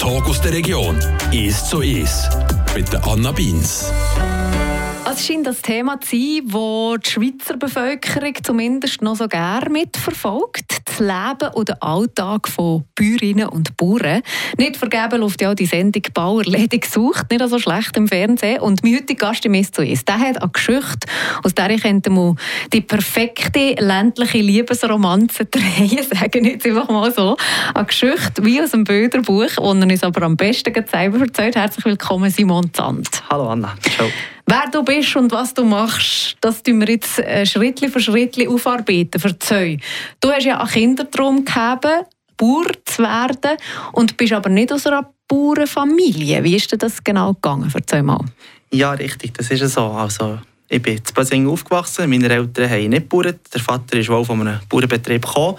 Talk aus der Region. «Ist zu ist» mit Anna Beins. Es scheint das Thema zu sein, das die Schweizer Bevölkerung zumindest noch so gerne mitverfolgt. Das Leben und der Alltag von Bäuerinnen und Bauern. Nicht vergeben läuft ja die Sendung «Bauer ledig sucht», nicht so schlecht im Fernsehen. Und mein heutiger Gast im «Ist ist», der hat eine Geschichte, aus der ich die perfekte ländliche Liebesromanze drehen, sagen jetzt einfach mal so. Eine Geschichte wie aus einem Bilderbuch, das er uns aber am besten selber erzählt. Herzlich willkommen, Simon Zandt. Hallo Anna. Ciao. Wer du bist und was du machst, das tun wir jetzt äh, Schritt für Schritt aufarbeiten. Verzeih. Du hast ja einen Kindertraum gehabt, Bauer zu werden und bist aber nicht aus einer Bauernfamilie. Wie ist dir das genau gegangen? Erzähl mal. Ja, richtig, das ist so. Also, ich bin in Basing aufgewachsen, meine Eltern haben nicht gebaut. Der Vater ist wohl von einem Bauernbetrieb gekommen.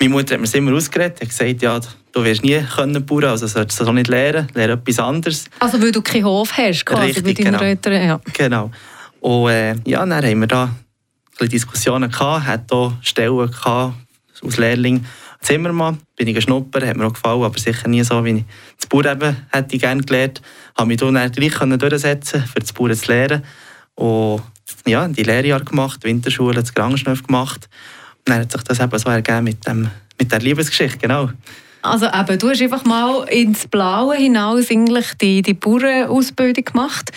Meine Mutter hat mir immer ausgeredet, hat gesagt, ja, du wirst nie können bauen, also solltest du das auch nicht lernen, lerne etwas anderes. Also weil du keinen Hof hast, quasi, Richtig, bei deinen genau. Eltern, ja. Genau. Und äh, ja, dann haben wir da ein Diskussionen gehabt, hat auch Stellen gehabt, als Lehrling. Zimmermann, bin ich geschnuppert, hat mir auch gefallen, aber sicher nie so, wie ich das Bauern eben hätte ich gerne gelernt. Habe mich dann gleich durchsetzen für das Bauern zu lernen. Und ja, die Lehrjahre gemacht, Winterschule, das Krankenschnupf gemacht. Und dann hat sich das eben so ergeben mit, dem, mit der Liebesgeschichte, genau. Also eben, du hast einfach mal ins Blaue hinaus eigentlich die, die Bauernausbildung gemacht.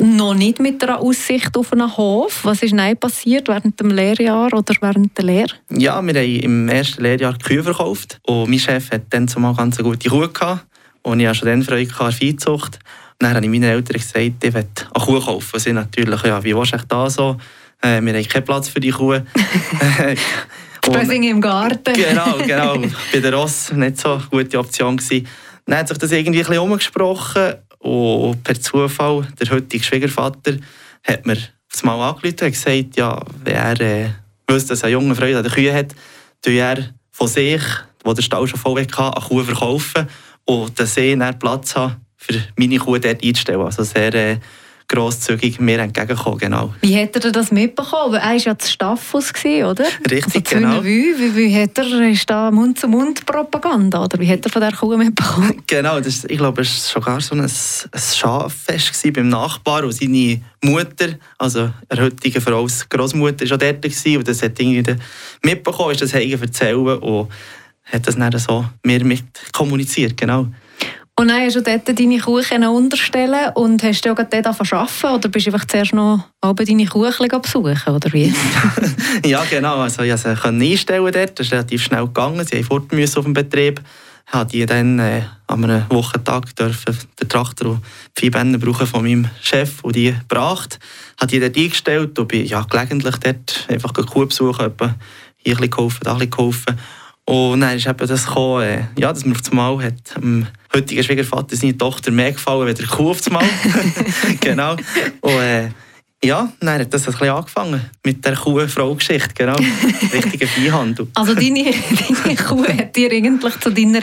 Noch nicht mit der Aussicht auf einen Hof. Was ist nein passiert während dem Lehrjahr oder während der Lehre? Ja, wir haben im ersten Lehrjahr Kühe verkauft. Und mein Chef hat dann zumal ganz eine gute Kuh gehabt. Und ich hatte schon dann Freude an Viehzucht. Dann habe ich meinen Eltern gesagt, ich will eine Kuh kaufen. Sie natürlich, ja, wie willst du da so? Äh, wir haben keinen Platz für die Kuh. Spösing im Garten. Genau, genau. Bei der Ross nicht so eine gute Option gewesen. Dann hat sich das irgendwie ein bisschen umgesprochen und per Zufall, der heutige Schwiegervater hat mir aufs Mal angerufen und gesagt, ja, wenn er äh, wüsste, dass er junge Freude an den Kühen hat, tue er von sich, wo der Stall schon voll hatte, eine Kuh verkaufen und dass ich dann Platz habe, für meine Kuh dort einzustellen. Also sehr äh, grosszügig mir entgegenkommen. Genau. Wie hat er das mitbekommen? Er war ja zu Staffus, oder? Richtig, also genau. Wie, wie, wie hat er, ist da Mund-zu-Mund-Propaganda, oder wie hat er von der Kuh mitbekommen? Genau, das, ich glaube, es war sogar so ein, ein Schaffest beim Nachbar und seine Mutter, also eine heutige Frau, Großmutter, war dort gewesen, und das hat irgendwie mitbekommen, ist das erzählen und hat das dann so mir mit kommuniziert, genau. Und dann hast du dort deine Kuchen unterstellen und hast du auch dort arbeiten oder bist du einfach zuerst noch deine Kuchen besuchen, oder wie? ja, genau. Also ich konnte sie einstellen dort. Das ist relativ schnell gegangen. Sie fort auf dem Betrieb. Durfte die dann äh, an einem Wochentag dürfen den Traktor und die Viehbänder brauchen von meinem Chef und die gebracht. Habe die dort eingestellt und bin ja, gelegentlich dort einfach Kuh besuchen, hier ein bisschen geholfen, da ein bisschen geholfen. Und dann eben das gekommen, äh, ja, dass man auf einmal hat, dem heutigen Schwiegervater seine Tochter mehr gefallen als der Kuh auf einmal. genau. Und, äh, ja, dann hat das ein bisschen angefangen mit der Kuh-Frau-Geschichte, genau. Richtiger Viehhandel. Also deine, deine Kuh hat dir eigentlich zu deiner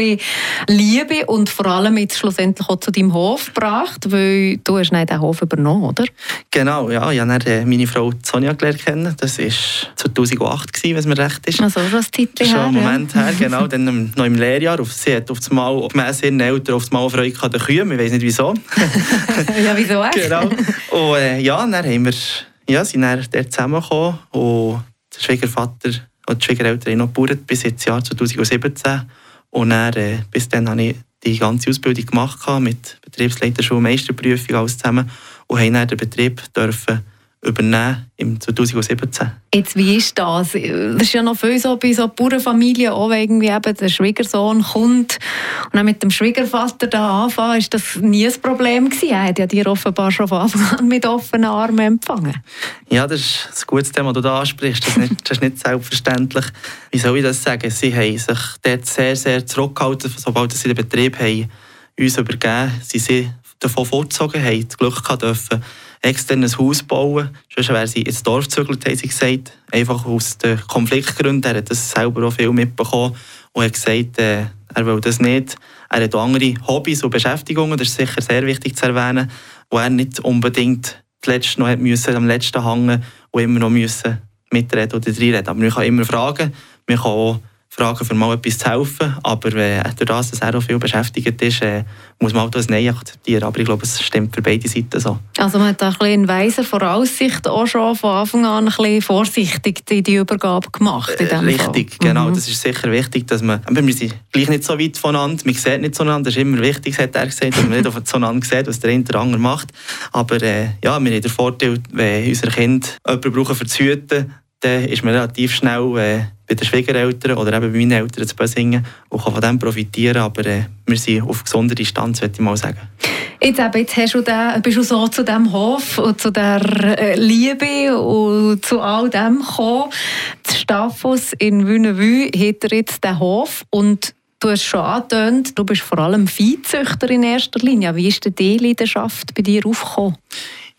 Liebe und vor allem jetzt schlussendlich auch zu deinem Hof gebracht, weil du hast nicht den Hof übernommen, oder? Genau, ja. Ich habe äh, meine Frau Sonja gelernt kennen. Das war 2008, wenn es mir recht ist. Also schon ein Titel Schon einen Moment ja. her, genau. Dann noch im Lehrjahr. Sie hat auf das Mal, gemäss ihren Eltern, auf das Mal Freude an den Kühen. Ich weiß nicht wieso. ja, wieso? genau. Und äh, ja, dann haben wir ja, sind dann dort zusammengekommen und der Schwiegervater und die Schwiegereltern haben noch gebaut bis ins Jahr 2017. Und dann, äh, bis dann habe ich die ganze Ausbildung gemacht mit Betriebsleiterschule, Meisterprüfung, alles zusammen und haben dann den Betrieb dürfen übernehmen im 2017. Jetzt, wie ist das? Das ist ja noch viel so bei so Bauernfamilien, auch wenn irgendwie eben der Schwiegersohn kommt und dann mit dem Schwiegervater da anfangen, ist das nie ein Problem gewesen? Er hat ja dir offenbar schon von Anfang an mit offenen Armen empfangen. Ja, das ist ein gutes Thema, das du da ansprichst. Das ist nicht, das ist nicht selbstverständlich. Wie soll ich das sagen? Sie haben sich dort sehr, sehr zurückgehalten, sobald sie den Betrieb haben, uns übergeben. Sie sind davon vorgezogen, haben das Glück gehabt dürfen, extern ein Haus bauen. Sonst wäre sie ins Dorf gezögert, haben sie gesagt. Einfach aus den Konfliktgründen. Er hat das selber auch viel mitbekommen und hat gesagt, äh, er will das nicht. Er hat auch andere Hobbys und Beschäftigungen, das ist sicher sehr wichtig zu erwähnen, wo er nicht unbedingt zuletzt noch müssen, am letzten hängen und immer noch müssen mitreden oder reinreden. Aber man kann immer fragen, man kann auch fragen, für mal etwas zu helfen. Aber äh, durch das, dass er auch viel beschäftigt ist, äh, muss man auch das Nein akzeptieren. Aber ich glaube, es stimmt für beide Seiten so. Also man hat da ein bisschen in weiser Voraussicht auch schon von Anfang an ein bisschen vorsichtig die, die Übergabe gemacht. In äh, Richtig, Fall. genau. Mhm. Das ist sicher wichtig, dass man, wir sind gleich nicht so weit voneinander, man sieht nicht voneinander, das ist immer wichtig, hat er gesagt, dass man nicht voneinander sieht, was der eine oder andere macht. Aber äh, ja, wir haben den Vorteil, wenn unsere Kinder jemanden brauchen, für zu hüten, dann ist man relativ schnell äh, bei den Schwiegereltern oder eben bei meinen Eltern zu Bösingen und kann von dem profitieren. Aber äh, wir sind auf gesunder Distanz, würde ich mal sagen. Jetzt, eben, jetzt hast du den, bist du so zu diesem Hof und zu der äh, Liebe und zu all dem gekommen. Die Staffos in Wünnewü hat jetzt den Hof und Du hast schon angetönt, du bist vor allem Viehzüchter in erster Linie. Wie ist denn die Leidenschaft bei dir aufgekommen?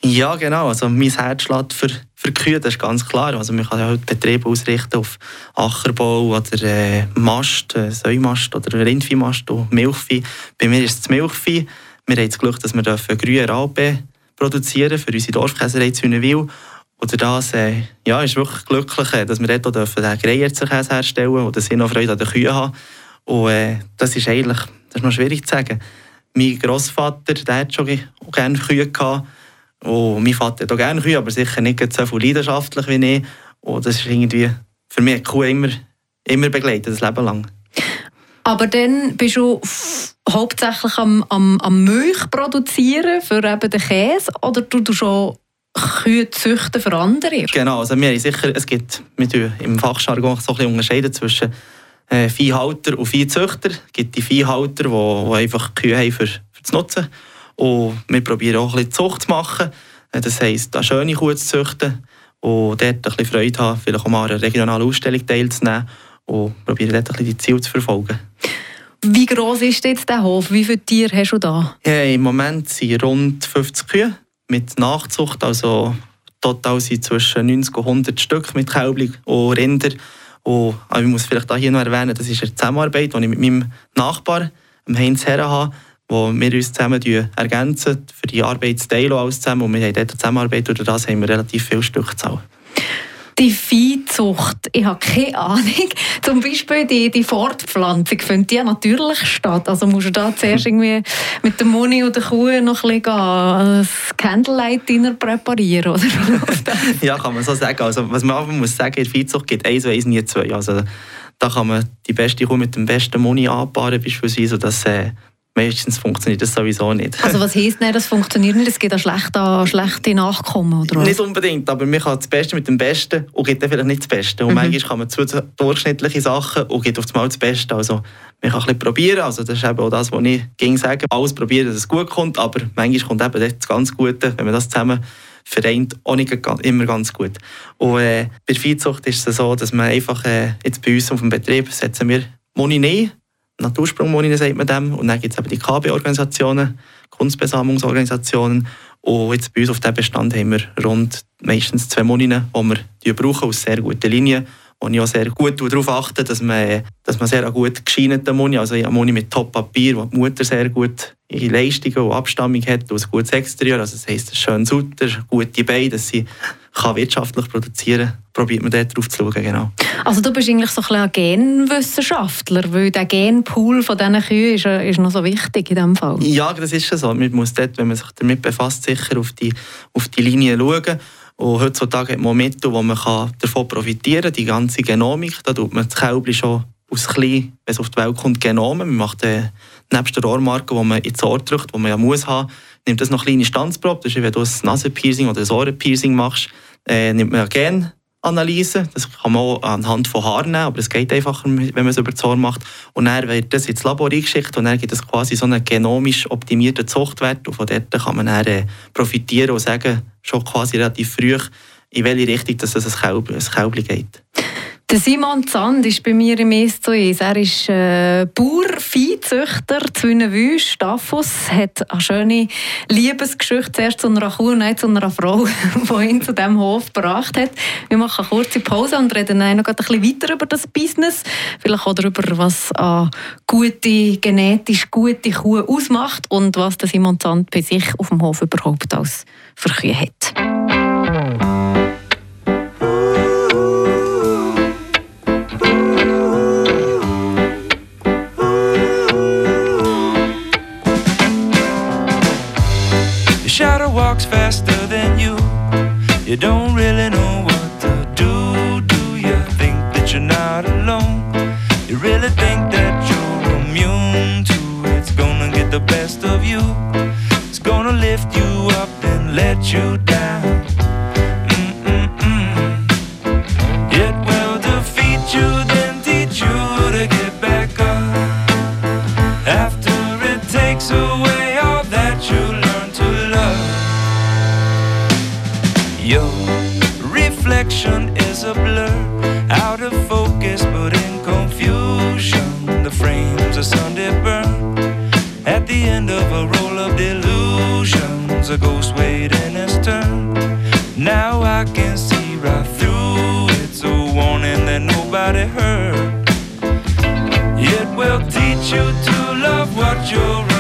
Ja, genau. Also mein Herz schlägt für, für Kühe, das ist ganz klar. Also man kann ja heute Betriebe ausrichten auf Ackerbau oder äh, Mast, äh, Säumast oder Rindviehmast und Milchvieh. Bei mir ist es Milchvieh. Wir haben das Glück, dass wir grüne Raupe produzieren für unsere Dorfkäserei Zünewil. Oder das äh, ja, ist wirklich glücklich, dass wir dort auch den Greierzer herstellen dürfen und dass ich noch Freude an den Kühen haben. Und äh, das ist eigentlich das ist noch schwierig zu sagen. Mein Großvater der hat schon gerne Kühe gehabt. Und mein Vater hat auch gerne Kühe, aber sicher nicht so viel leidenschaftlich wie ich. Und das ist irgendwie für mich Kuh immer, immer begleitet, das Leben lang. Aber dann bist du hauptsächlich am, am, am Milch produzieren für eben den Käse oder du schon Kühe züchten für andere? Genau, also wir sicher, es gibt wir im Fachjargon so ein bisschen unterscheiden zwischen äh, Viehhalter und Viehzüchter. Es gibt die Viehhalter, die, die einfach Kühe haben für, für das Nutzen. Und wir probieren auch ein bisschen Zucht zu machen. Äh, das heisst, eine schöne Kuh zu züchten und dort ein bisschen Freude haben, vielleicht auch mal an einer regionalen Ausstellung teilzunehmen und probieren dort ein bisschen die Ziele zu verfolgen. Wie groß ist jetzt der Hof? Wie viele Tiere hast du da? Ja, Im Moment sind rund 50 Kühe mit Nachzucht, also total sind zwischen 90 und 100 Stück mit Kälbchen und Rinder. Und, aber ich muss vielleicht hier noch erwähnen, das ist eine Zusammenarbeit, die ich mit meinem Nachbar, Heinz Herren, habe, wo wir uns zusammen ergänzen, für die Arbeit zu teilen, alles zusammen. Und wir haben dort Zusammenarbeit, und das haben wir relativ viel Stückzahl. Die Viehzucht, ich habe keine Ahnung. Zum Beispiel die, die Fortpflanzung, findet die natürlich statt? Also musst du da zuerst irgendwie mit der Moni oder der Kuh noch ein bisschen Candlelight-Dinner präparieren, oder? ja, kann man so sagen. Also, was man einfach muss sagen, in der Viehzucht gibt eins und eins nie zwei. Also, da kann man die beste Kuh mit dem besten Moni anpaaren, beispielsweise, sodass äh, meistens funktioniert das sowieso nicht. Also was heisst denn, das funktioniert nicht? Es gibt auch schlechte, schlechte Nachkommen, oder was? Nicht unbedingt, aber man kann das Beste mit dem Besten und gibt dann vielleicht nicht das Beste. Und mhm. manchmal kann man zwei durchschnittliche Sachen und gibt auf einmal das Beste. Also man kann ein bisschen probieren, also das ist eben auch das, was ich ging sagen, alles probieren, dass es gut kommt, aber manchmal kommt eben das ganz Gute, wenn man das zusammen vereint, auch nicht immer ganz gut. Und äh, bei der Viehzucht ist es so, dass man einfach, äh, jetzt bei uns auf dem Betrieb setzen wir Moni nein, Natursprungmonien sagt man dem. Und dann gibt es eben die KB-Organisationen, Kunstbesamungsorganisationen. Und jetzt bei uns auf diesem Bestand haben wir rund meistens zwei Monien, die wir brauchen aus sehr guten Linien. Und ich auch sehr gut darauf achte, dass man, dass man sehr gut gescheinete Moni, also eine Moni mit Top-Papier, wo die Mutter sehr gut ihre Leistungen und Abstammung hat, und ein gutes Exterieur, also das heisst, ein schönes Utter, gute Beine, dass sie kann wirtschaftlich produzieren kann, probiert man dort drauf zu schauen, genau. Also du bist eigentlich so ein, ein Genwissenschaftler, weil der Genpool von diesen Kühen ist, ist noch so wichtig in diesem Fall. Ja, das ist schon so. Man muss dort, wenn man sich damit befasst, sicher auf die, auf die Linie schauen. Und heutzutage hat man Mittel, wo man davon profitieren kann, die ganze Genomik. Da tut man das Kälbchen schon aus klein, wenn es auf die Welt kommt, genommen. Man macht äh, nebst der Ohrmarke, die man ins Ohr drückt, die man ja muss haben, nimmt das noch kleine Standsprobe. Das ist, wenn du ein Nasenpiercing oder ein Ohrenpiercing machst, äh, nimmt man Genanalyse. Das kann man auch anhand von Haaren nehmen, aber es geht einfacher, wenn man es über das Ohr macht. Und dann wird das ins Labor eingeschickt und dann gibt es quasi so einen genomisch optimierten Zuchtwert. Und von dort kann man dann äh, profitieren und sagen, schon quasi relativ früh, in welche Richtung dass es ein Kälbchen geht. Der Simon Zand ist bei mir im SOS. Er ist äh, Bauer, Viehzüchter, Zwünenwüst, Staffus, hat eine schöne Liebesgeschichte zuerst zu einer Kuh und dann zu einer Frau, die ihn zu diesem Hof gebracht hat. Wir machen eine kurze Pause und reden dann noch ein bisschen weiter über das Business. Vielleicht auch darüber, was eine gute, genetisch gute Kuh ausmacht und was der Simon Zand bei sich auf dem Hof überhaupt als für Kühe hat. Faster than you. You don't really know what to do. Do you think that you're not alone? You really think that you're immune to it's gonna get the best of you? It's gonna lift you up and let you down. A ghost waiting his turn. Now I can see right through it's a warning that nobody heard. It will teach you to love what you're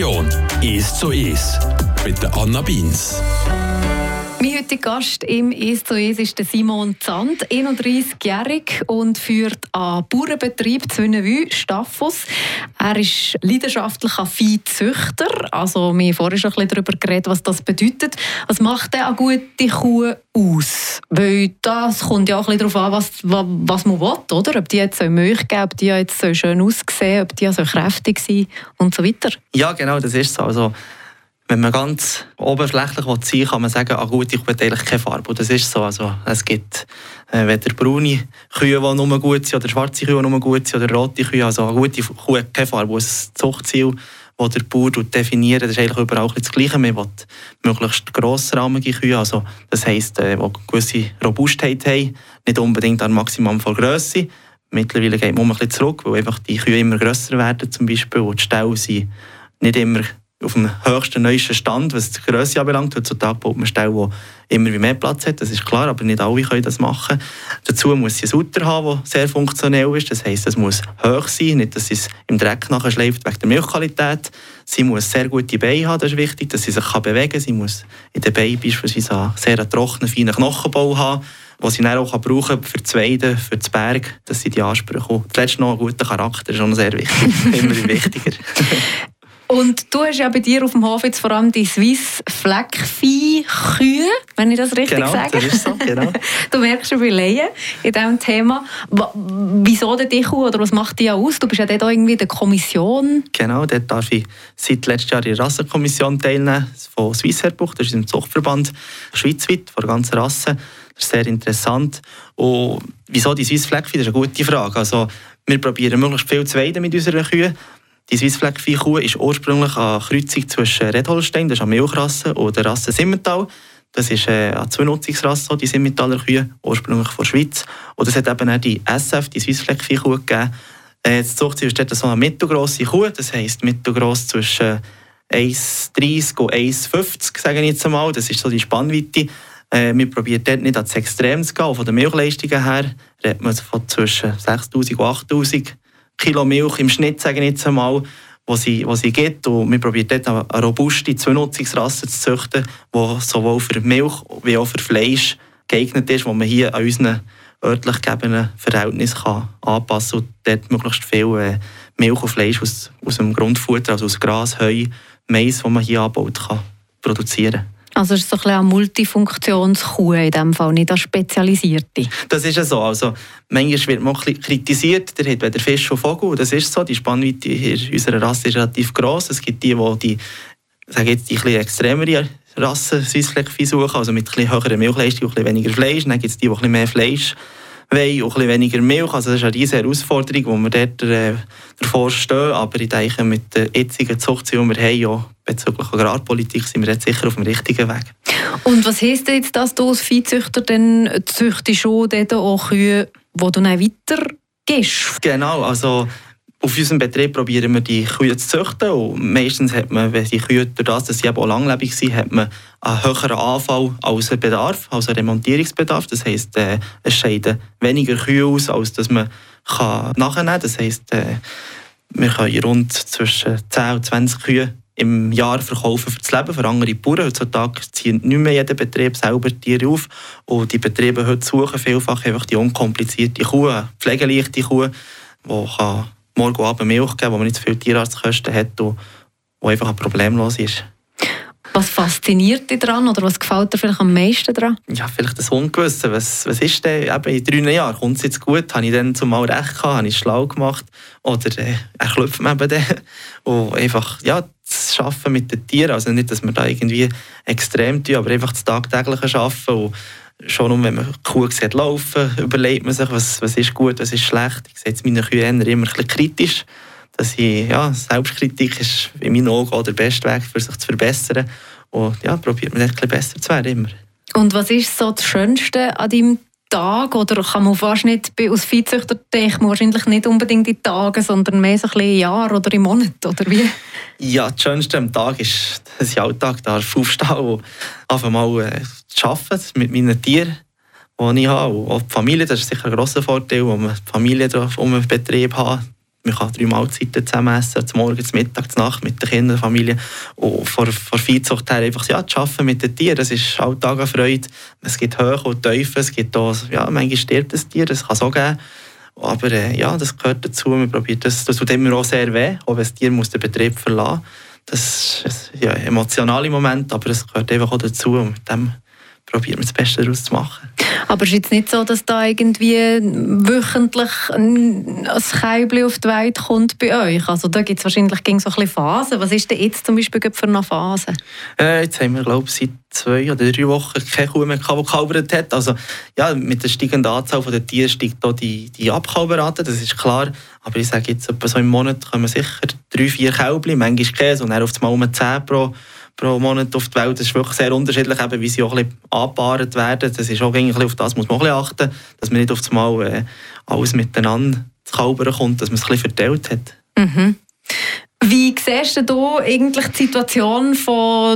Region. Ist so ist. Mit der Anna Beins. Mein heutiger Gast im «Es zu Es» ist Simon Zand, 31-jährig und führt einen Bauernbetrieb Zwünenwü, Staffus. Er ist leidenschaftlicher Viehzüchter. Also, wir haben vorhin schon ein bisschen darüber geredet, was das bedeutet. Was macht denn eine gute Kuh aus? Weil das kommt ja auch ein bisschen darauf an, was, was man will, oder? Ob die jetzt Milch geben ob die jetzt schön aussehen ob die so kräftig sind und so weiter. Ja, genau, das ist so. Also, wenn man ganz oberflächlich sein will, kann man sagen, eine gute Kuh hat eigentlich keine Farbe. Und das ist so. Also, es gibt äh, weder braune Kühe, die nur gut sind, oder schwarze Kühe, die nur gut sind, oder rote Kühe. Also eine gute Kuh hat keine Farbe. Und das Zuchtziel, das der Bauer definiert, das ist eigentlich überall das Gleiche. Man will möglichst grossrahmige Kühe, also das heisst, äh, die eine gewisse Robustheit haben, nicht unbedingt an Maximum von Grösse. Mittlerweile geht man ein bisschen zurück, weil einfach die Kühe immer grösser werden zum Beispiel und die Ställe sind nicht immer auf dem höchsten, neuesten Stand, was die Grösse anbelangt. Heutzutage baut man Ställe, die immer mehr Platz hat, das ist klar, aber nicht alle können das machen. Dazu muss sie ein Uter haben, das sehr funktionell ist. Das heisst, es muss hoch sein, nicht, dass sie es im Dreck nachschleift wegen der Milchqualität. Sie muss sehr gute Beine haben, das ist wichtig, dass sie sich bewegen kann. Sie muss in den Beinen beispielsweise einen sehr trockenen, feinen Knochenbau haben, den sie dann auch brauchen für das Weiden, für das Berg, dass sie die Ansprüche haben. Zuletzt noch einen guten Charakter ist auch sehr wichtig, immer wichtiger. Und du hast ja bei dir auf dem Hof jetzt vor allem die Swiss Fleckvieh-Kühe, wenn ich das richtig genau, sage. Das ist so, genau. du merkst schon, wie Laien in diesem Thema. Wieso denn die Kuh oder was macht die aus? Du bist ja dort irgendwie in der Kommission. Genau, dort darf ich seit letztem Jahr in der Rassenkommission teilnehmen von Swiss Airbuch, das ist im Zuchtverband schweizweit, von der ganzen Rasse. Das ist sehr interessant. Und wieso die Swiss Fleckvieh? Das ist eine gute Frage. Also, wir probieren möglichst viel zu weiden mit unseren Kühen. Die Swiss Fleckvieh Kuh ist ursprünglich eine Kreuzung zwischen Red Holstein, das ist eine Milchrasse, und der Rasse Simmental. Das ist äh, eine Zweinutzungsrasse, die Simmentaler Kühe, ursprünglich von der Schweiz. Und es hat eben auch die SF, die Swiss Fleckvieh Kuh gegeben. Äh, das Zuchtziel ist dort so eine mittelgrosse Kuh, das heisst mittelgross zwischen 1,30 und 1,50, sage ich jetzt einmal. Das ist so die Spannweite. Äh, wir probieren dort nicht ans Extrem zu gehen. Von den Milchleistungen her redet man von zwischen 6'000 und 8'000 Kilo Milch im Schnitt, sage ich jetzt einmal, wo sie, wo sie gibt. Und wir probieren dort eine robuste Zweinutzungsrasse zu züchten, die sowohl für Milch wie auch für Fleisch geeignet ist, wo man hier an unseren örtlich gegebenen Verhältnissen kann anpassen kann und dort möglichst viel äh, Milch und Fleisch aus, aus dem Grundfutter, also aus Gras, Heu, Mais, das man hier anbaut, kann produzieren also es ist so ein eine Multifunktionskuh in dem Fall, nicht eine spezialisierte. Das ist ja so. Also, manchmal wird man kritisiert, der hat weder Fisch und Vogel. Das ist so. Die Spannweite in unserer Rasse ist relativ gross. Es gibt die, die sage jetzt, die ein extremere Rassen Swissfleckvieh suchen, also mit ein höherer Milchleistung weniger Fleisch. Dann gibt es die, die ein mehr Fleisch wollen und ein weniger Milch. Also das ist eine riesige Herausforderung, wo wir dort äh, davor stehen. Aber ich denke, mit der jetzigen Zuchtziel, die wir haben, ja, bezüglich Agrarpolitik, sind wir jetzt sicher auf dem richtigen Weg. Und was heisst denn jetzt, dass du als Viehzüchter dann züchtest schon dort auch Kühe, die du dann weiter gibst? Genau, also auf unserem Betrieb probieren wir die Kühe zu züchten und meistens hat man, wenn die Kühe durch das, dass sie eben auch langlebig sind, hat man einen höheren Anfall als einen Bedarf, als einen Remontierungsbedarf. Das heisst, äh, es scheiden weniger Kühe aus, als dass man kann nachnehmen kann. Das heisst, äh, wir können rund zwischen 10 und 20 Kühe im Jahr verkaufen für das Leben, für andere Bauern. Heutzutage zieht nicht mehr jeder Betrieb selber Tiere auf. Und die Betriebe heute suchen vielfach einfach die unkomplizierte Kuh, pflegeleichte Kuh, die kann morgen Abend Milch geben, wo man nicht so viele Tierarztkosten hat und wo einfach problemlos ist. Was fasziniert dich daran oder was gefällt dir vielleicht am meisten daran? Ja, vielleicht das Ungewisse. Was, was ist denn eben in drei Jahren? Kommt es jetzt gut? Habe ich dann zumal recht gehabt? Habe ich schlau gemacht? Oder äh, erklopft man eben dann? Und einfach, ja, das Arbeiten mit den Tieren. Also nicht, dass wir da irgendwie extrem tun, aber einfach das tagtägliche Arbeiten. Und schon um, wenn man Kuh sieht laufen, überlegt man sich, was, was ist gut, was ist schlecht. Ich sehe jetzt meine Kühe immer ein bisschen kritisch. Dass ich, ja, Selbstkritik ist in meinen Augen auch der beste Weg, für sich zu verbessern. Und ja, probiert man ein bisschen besser zu werden immer. Und was ist so das Schönste an deinem Tag? Oder kann man fast nicht, als Viehzüchter denkt wahrscheinlich nicht unbedingt in Tagen, sondern mehr so ein bisschen Jahr oder im Monat, oder wie? Ja, das Schönste am Tag ist, dass ich Alltag darf aufstehen und einfach mal äh, arbeiten mit meinen Tieren, die ich habe. Und auch die Familie, das ist sicher ein grosser Vorteil, wenn man die Familie um einen Betrieb hat. Man kann drei Mahlzeiten zusammen essen, zum Morgen, zum Mittag, zur Nacht mit den der Familie. Und von, von Viehzucht her einfach ja, zu arbeiten mit den Tieren, das ist Alltag eine Freude. Es gibt Höhe und Tiefen, es gibt auch, ja, manchmal stirbt ein Tier, das kann es auch geben. Aber äh, ja, das gehört dazu. Man probiert das, das tut immer auch sehr weh, auch wenn das Tier muss den Betrieb verlassen. Das ist ein emotionaler Moment, aber es gehört einfach auch dazu. Und mit dem probiert man das Beste daraus zu machen. Aber es ist jetzt nicht so, dass da irgendwie wöchentlich ein Keibli auf die Welt kommt bei euch? Also da gibt es wahrscheinlich so ein bisschen Phasen. Was ist denn jetzt zum Beispiel für eine Phase? Äh, jetzt haben wir, glaube ich, seit zwei oder drei Wochen keine Kuh mehr, die gekalbert hat. Also ja, mit der steigenden Anzahl der Tiere steigt auch die, die Abkalberrate, das ist klar. Aber ich sage jetzt, etwa so im Monat kommen sicher drei, vier Kälbli, manchmal Käse und dann auf einmal um 10 pro pro Monat auf die Welt. Das ist wirklich sehr unterschiedlich, eben, wie sie auch ein bisschen angepaart werden. Das ist auch eigentlich auf das muss man auch ein achten, dass man nicht auf einmal äh, alles miteinander zu kommt, dass man es ein bisschen verteilt hat. Mhm. Siehst du eigentlich die Situation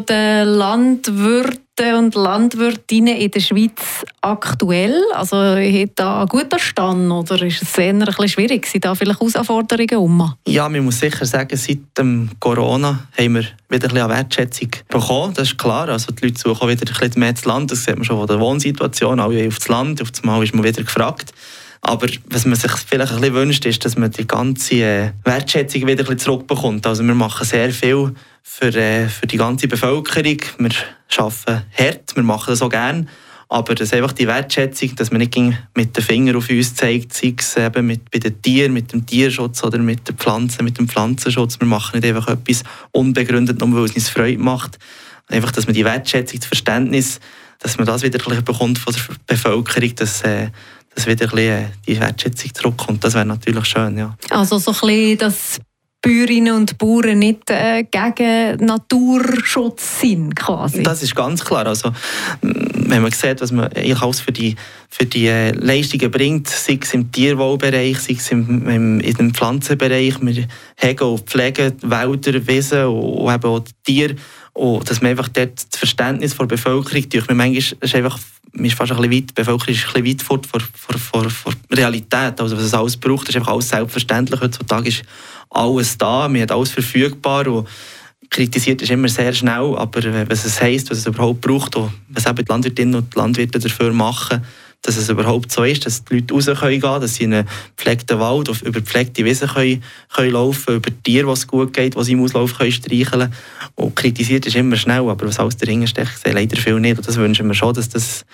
der Landwirte und Landwirtinnen in der Schweiz aktuell? Also hat da einen guten Stand oder ist es eher ein bisschen schwierig? Sind da vielleicht Herausforderungen um? Ja, man muss sicher sagen, seit dem Corona haben wir wieder ein bisschen Wertschätzung bekommen. Das ist klar. Also die Leute suchen wieder ein bisschen mehr ins Land. Das sieht man schon von der Wohnsituation. Alle auf das Land. Auf das Mal ist man wieder gefragt. Aber was man sich vielleicht ein bisschen wünscht, ist, dass man die ganze äh, Wertschätzung wieder ein bisschen zurückbekommt. Also wir machen sehr viel für, äh, für die ganze Bevölkerung. Wir arbeiten hart, wir machen das auch gerne. Aber das einfach die Wertschätzung, dass man nicht mit den Fingern auf uns zeigt, sei es eben mit, bei den Tieren, mit dem Tierschutz oder mit den Pflanzen, mit dem Pflanzenschutz. Wir machen nicht einfach etwas unbegründet, nur weil es uns Freude macht. Einfach, dass man die Wertschätzung, das Verständnis, dass man das wieder bekommt von der Bevölkerung, dass, äh, dass wieder ein bisschen äh, die Wertschätzung zurückkommt. Das wäre natürlich schön, ja. Also so ein bisschen das Bäuerinnen und Bauern nicht äh, gegen Naturschutz sind, quasi. Das ist ganz klar. Also, wenn man sieht, was man alles für die, für die äh, Leistungen bringt, sei es im Tierwohlbereich, sei es im, im, im Pflanzenbereich, wir hegen und pflegen Wälder, Wiesen und eben auch Tiere. Und dass man einfach dort das Verständnis der Bevölkerung, durch mir manchmal ist einfach, man ist fast ein weit, die Bevölkerung ist ein bisschen weit vor, vor, vor, vor, vor Realität. Also was es alles braucht, ist einfach alles selbstverständlich. Heutzutage ist alles da, man hat alles verfügbar und kritisiert ist immer sehr schnell, aber was es heisst, was es überhaupt braucht und was eben die Landwirtinnen und die Landwirte dafür machen, dass es überhaupt so ist, dass die Leute raus können gehen, dass sie in einen gepflegten Wald auf über gepflegte Wiesen können, können laufen, über Tiere, was gut geht, was sie im Auslauf können streicheln. Und kritisiert ist immer schnell, aber was alles dahinter steckt, sehe leider viel nicht. Und das wünschen wir schon, dass das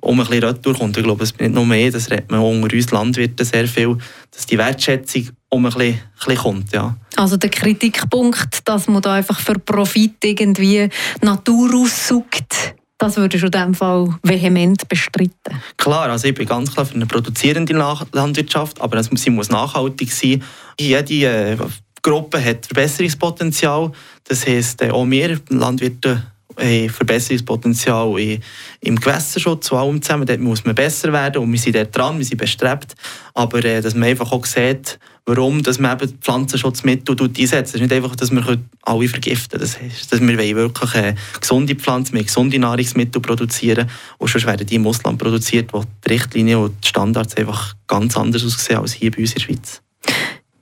um ein bisschen retour kommt. Ich glaube, es ist nicht nur mehr, das redet man unter uns Landwirten sehr viel, dass die Wertschätzung um ein bisschen, ein bisschen kommt. Ja. Also der Kritikpunkt, dass man da einfach für Profit irgendwie Natur aussaugt, das würde ich in diesem Fall vehement bestreiten. Klar, also ich bin ganz klar für eine produzierende Landwirtschaft, aber sie muss nachhaltig sein. Jede äh, Gruppe hat Verbesserungspotenzial. Das heisst, äh, auch wir Landwirte haben Verbesserungspotenzial im Gewässerschutz und allem zusammen. Dort muss man besser werden und wir sind dort dran, wir sind bestrebt. Aber äh, dass man einfach auch sieht, warum dass man eben Pflanzenschutzmittel einsetzt. Es ist nicht einfach, dass wir alle vergiften können. Das heißt, dass wir wirklich äh, gesunde Pflanzen, mit gesunde Nahrungsmittel produzieren und sonst werden die im Ausland produziert, wo die Richtlinien und die Standards einfach ganz anders aussehen als hier bei uns in der Schweiz.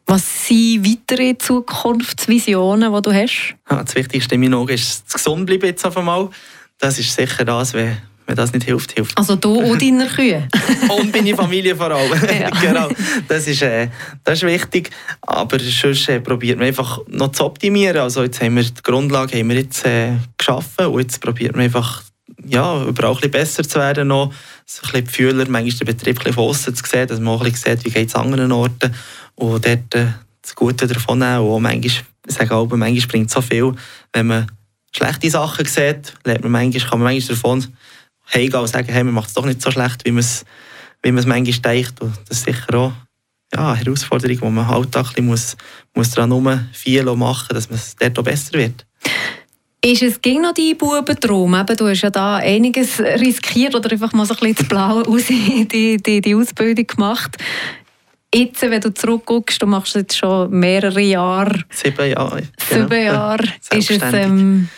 Was sind weitere Zukunftsvisionen, die du hast? Ja, das Wichtigste in meinen Augen ist, gesund bleiben jetzt auf einmal. Das ist sicher das, wenn, wenn das nicht hilft, hilft. Also du und deine Kühe? und meine Familie vor allem. Ja. genau. Das ist, äh, das ist wichtig. Aber sonst äh, probiert man einfach noch zu optimieren. Also jetzt haben wir die Grundlage haben wir jetzt, äh, geschaffen und jetzt probiert man einfach ja, überall ein bisschen besser zu werden. Noch. Ein bisschen die Fühler, manchmal den Betrieb ein bisschen von außen zu sehen, dass man auch ein bisschen sieht, wie geht es an anderen Orten und dort äh, das Gute davon nehmen. Und manchmal, ich sage auch, manchmal bringt es so viel, wenn man schlechte Sachen sieht, lernt man manchmal, kann man manchmal davon heimgehen und sagen, hey, man macht es doch nicht so schlecht, wie man es wie manchmal denkt. Und das ist sicher auch ja, eine Herausforderung, die man im Alltag muss, muss daran herum viel machen dass man dort auch besser wird. Ist es ging noch dein Bubentraum? Eben, du hast ja da einiges riskiert oder einfach mal so ein bisschen das Blaue aus die, die, die Ausbildung gemacht. Jetzt, wenn du zurückguckst, du machst jetzt schon mehrere Jahre. Sieben Jahre. Sieben genau. Jahre. ist es ähm,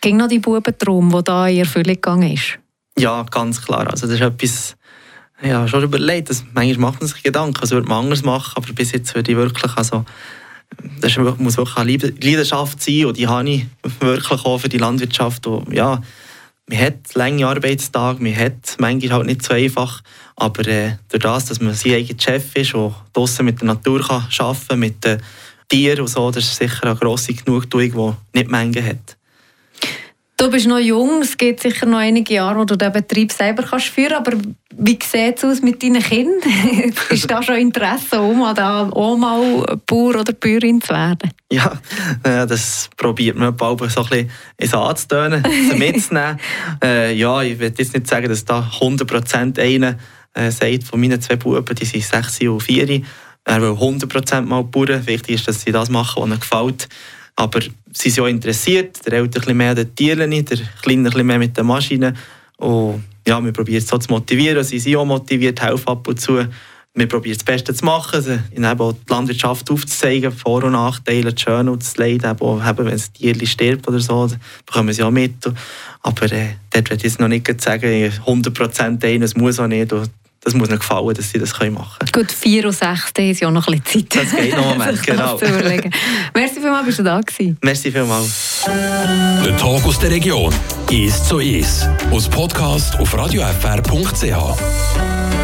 ging noch dein Bubentraum, der da in Erfüllung gegangen ist? Ja, ganz klar. Also das ist etwas, ja, schon überlegt. Das, manchmal macht man sich Gedanken, was würde man anders machen, aber bis jetzt würde ich wirklich, also das muss wirklich eine Leidenschaft sein und die habe ich wirklich auch für die Landwirtschaft. Und, ja, man hat lange Arbeitstage, man hat manchmal halt nicht so einfach, aber äh, durch das, dass man sein eigener Chef ist und draußen mit der Natur kann arbeiten kann, mit den Tieren und so, das ist sicher eine grosse Genugtuung, die nicht Menge hat. Du bist noch jung, es geht sicher noch einige Jahre, wo du den Betrieb selber kannst führen aber wie sieht es aus mit deinen Kindern? ist da schon Interesse, Oma, da auch mal Bauer oder Bäuerin zu werden? Ja, das probiert man bald so ein bisschen ins Anzutönen, mitzunehmen. äh, ja, ich will jetzt nicht sagen, dass da 100% einer äh, sagt, von meinen zwei Buben, die sind 6 und 4, er will 100% mal Bauern. Wichtig ist, dass sie das machen, was ihnen gefällt. Aber sie sind auch interessiert, der Ältere ein bisschen mehr an den Tieren, der Kleine ein bisschen mehr mit den Maschinen. Und ja, wir probieren es so zu motivieren, sie sind auch motiviert, helfen ab und zu. Wir probieren das Beste zu machen, ihnen eben die Landwirtschaft aufzuzeigen, Vor- und Nachteile, das Schöne und das Leid, eben, wenn ein Tier stirbt oder so, bekommen sie auch mit. Aber äh, dort würde ich jetzt noch nicht sagen, 100% ein, es muss auch nicht. Und das muss ihnen gefallen, dass sie das machen können. Gut, 4 und 6 ist ja noch ein bisschen Zeit. Das geht noch einen Moment, genau. Merci vielmals, bist du da gewesen. Merci vielmals. Der Tag aus der Region ist so ist. Aus Podcast auf radiofr.ch.